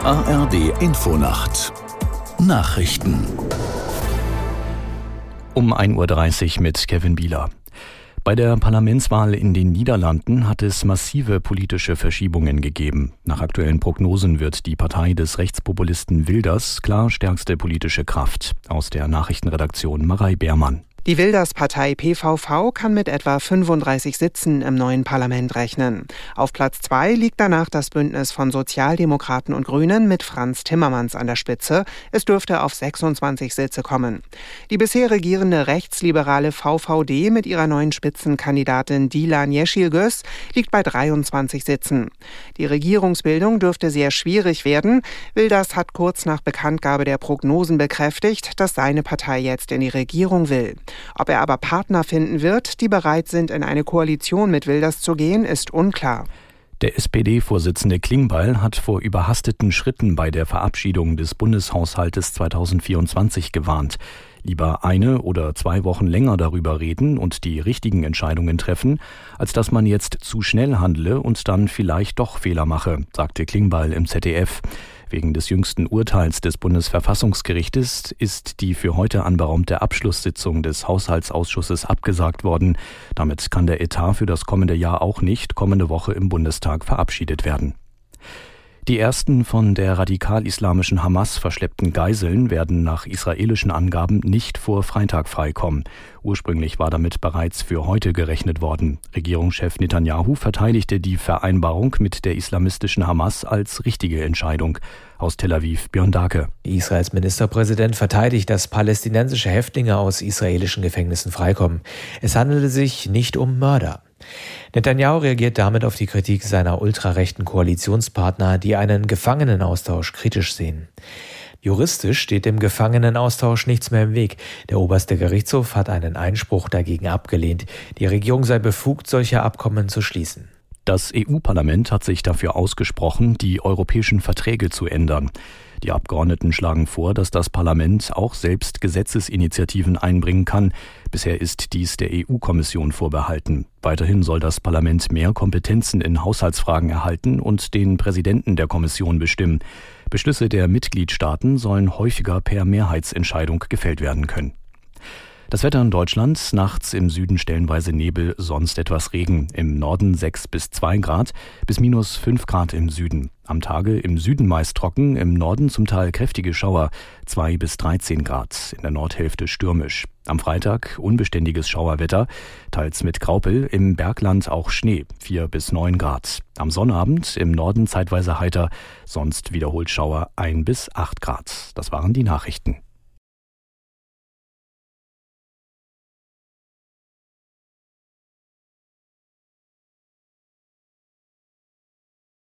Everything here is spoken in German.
ARD Infonacht Nachrichten um 1.30 Uhr mit Kevin Bieler. Bei der Parlamentswahl in den Niederlanden hat es massive politische Verschiebungen gegeben. Nach aktuellen Prognosen wird die Partei des Rechtspopulisten Wilders klar stärkste politische Kraft. Aus der Nachrichtenredaktion Marei Beermann. Die Wilders-Partei PVV kann mit etwa 35 Sitzen im neuen Parlament rechnen. Auf Platz zwei liegt danach das Bündnis von Sozialdemokraten und Grünen mit Franz Timmermans an der Spitze. Es dürfte auf 26 Sitze kommen. Die bisher regierende rechtsliberale VVD mit ihrer neuen Spitzenkandidatin Dilan Yeşilgöz liegt bei 23 Sitzen. Die Regierungsbildung dürfte sehr schwierig werden. Wilders hat kurz nach Bekanntgabe der Prognosen bekräftigt, dass seine Partei jetzt in die Regierung will. Ob er aber Partner finden wird, die bereit sind, in eine Koalition mit Wilders zu gehen, ist unklar. Der SPD-Vorsitzende Klingbeil hat vor überhasteten Schritten bei der Verabschiedung des Bundeshaushaltes 2024 gewarnt. Lieber eine oder zwei Wochen länger darüber reden und die richtigen Entscheidungen treffen, als dass man jetzt zu schnell handle und dann vielleicht doch Fehler mache, sagte Klingbeil im ZDF. Wegen des jüngsten Urteils des Bundesverfassungsgerichtes ist die für heute anberaumte Abschlusssitzung des Haushaltsausschusses abgesagt worden. Damit kann der Etat für das kommende Jahr auch nicht kommende Woche im Bundestag verabschiedet werden. Die ersten von der radikal-islamischen Hamas verschleppten Geiseln werden nach israelischen Angaben nicht vor Freitag freikommen. Ursprünglich war damit bereits für heute gerechnet worden. Regierungschef Netanyahu verteidigte die Vereinbarung mit der islamistischen Hamas als richtige Entscheidung. Aus Tel Aviv Björn Dake. Israels Ministerpräsident verteidigt, dass palästinensische Häftlinge aus israelischen Gefängnissen freikommen. Es handelte sich nicht um Mörder. Netanyahu reagiert damit auf die Kritik seiner ultrarechten Koalitionspartner, die einen Gefangenenaustausch kritisch sehen. Juristisch steht dem Gefangenenaustausch nichts mehr im Weg. Der oberste Gerichtshof hat einen Einspruch dagegen abgelehnt. Die Regierung sei befugt, solche Abkommen zu schließen. Das EU-Parlament hat sich dafür ausgesprochen, die europäischen Verträge zu ändern. Die Abgeordneten schlagen vor, dass das Parlament auch selbst Gesetzesinitiativen einbringen kann. Bisher ist dies der EU-Kommission vorbehalten. Weiterhin soll das Parlament mehr Kompetenzen in Haushaltsfragen erhalten und den Präsidenten der Kommission bestimmen. Beschlüsse der Mitgliedstaaten sollen häufiger per Mehrheitsentscheidung gefällt werden können. Das Wetter in Deutschland, nachts im Süden stellenweise Nebel, sonst etwas Regen. Im Norden 6 bis 2 Grad, bis minus 5 Grad im Süden. Am Tage im Süden meist trocken, im Norden zum Teil kräftige Schauer, 2 bis 13 Grad, in der Nordhälfte stürmisch. Am Freitag unbeständiges Schauerwetter, teils mit Graupel, im Bergland auch Schnee, 4 bis 9 Grad. Am Sonnabend im Norden zeitweise heiter, sonst wiederholt Schauer 1 bis 8 Grad. Das waren die Nachrichten.